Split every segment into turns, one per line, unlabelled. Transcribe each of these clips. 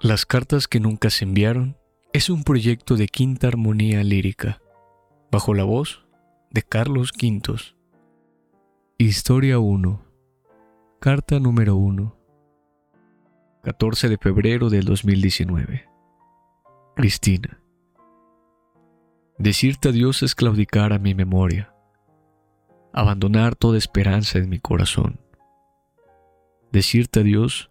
Las cartas que nunca se enviaron es un proyecto de quinta armonía lírica, bajo la voz de Carlos Quintos. Historia 1. Carta número 1. 14 de febrero del 2019. Cristina. Decirte adiós es claudicar a mi memoria, abandonar toda esperanza en mi corazón. Decirte adiós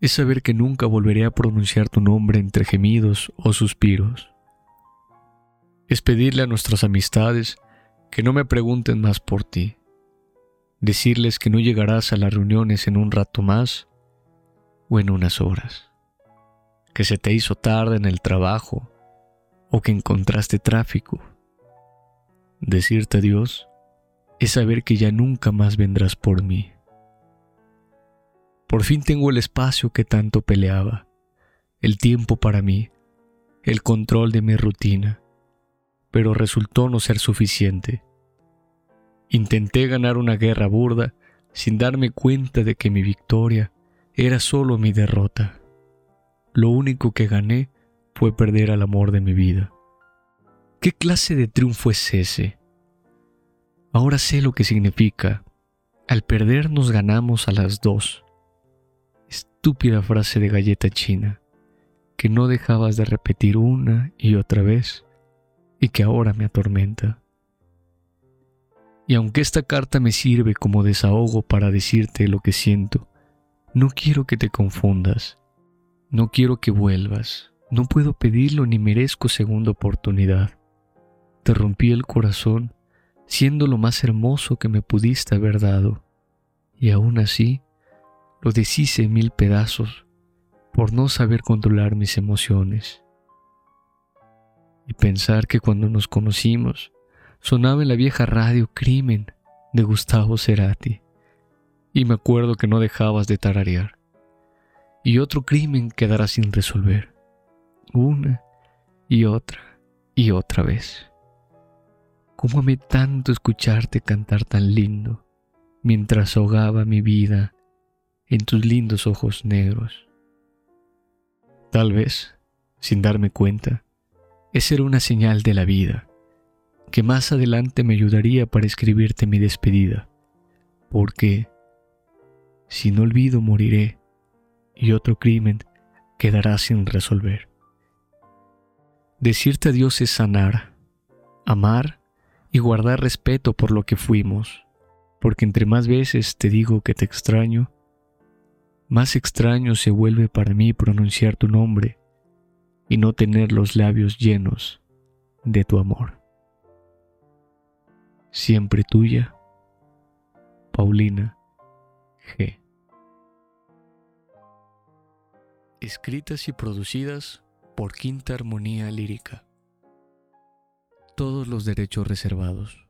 es saber que nunca volveré a pronunciar tu nombre entre gemidos o suspiros. Es pedirle a nuestras amistades que no me pregunten más por ti. Decirles que no llegarás a las reuniones en un rato más o en unas horas. Que se te hizo tarde en el trabajo o que encontraste tráfico. Decirte adiós es saber que ya nunca más vendrás por mí. Por fin tengo el espacio que tanto peleaba, el tiempo para mí, el control de mi rutina, pero resultó no ser suficiente. Intenté ganar una guerra burda sin darme cuenta de que mi victoria era solo mi derrota. Lo único que gané fue perder al amor de mi vida. ¿Qué clase de triunfo es ese? Ahora sé lo que significa. Al perder nos ganamos a las dos estúpida frase de galleta china que no dejabas de repetir una y otra vez y que ahora me atormenta. Y aunque esta carta me sirve como desahogo para decirte lo que siento, no quiero que te confundas, no quiero que vuelvas, no puedo pedirlo ni merezco segunda oportunidad. Te rompí el corazón siendo lo más hermoso que me pudiste haber dado, y aún así lo deshice mil pedazos por no saber controlar mis emociones. Y pensar que cuando nos conocimos sonaba en la vieja radio Crimen de Gustavo Cerati. Y me acuerdo que no dejabas de tararear. Y otro crimen quedará sin resolver. Una y otra y otra vez. ¿Cómo amé tanto escucharte cantar tan lindo mientras ahogaba mi vida en tus lindos ojos negros. Tal vez, sin darme cuenta, esa era una señal de la vida, que más adelante me ayudaría para escribirte mi despedida, porque si no olvido moriré y otro crimen quedará sin resolver. Decirte adiós es sanar, amar y guardar respeto por lo que fuimos, porque entre más veces te digo que te extraño, más extraño se vuelve para mí pronunciar tu nombre y no tener los labios llenos de tu amor. Siempre tuya, Paulina G. Escritas y producidas por Quinta Armonía Lírica. Todos los derechos reservados.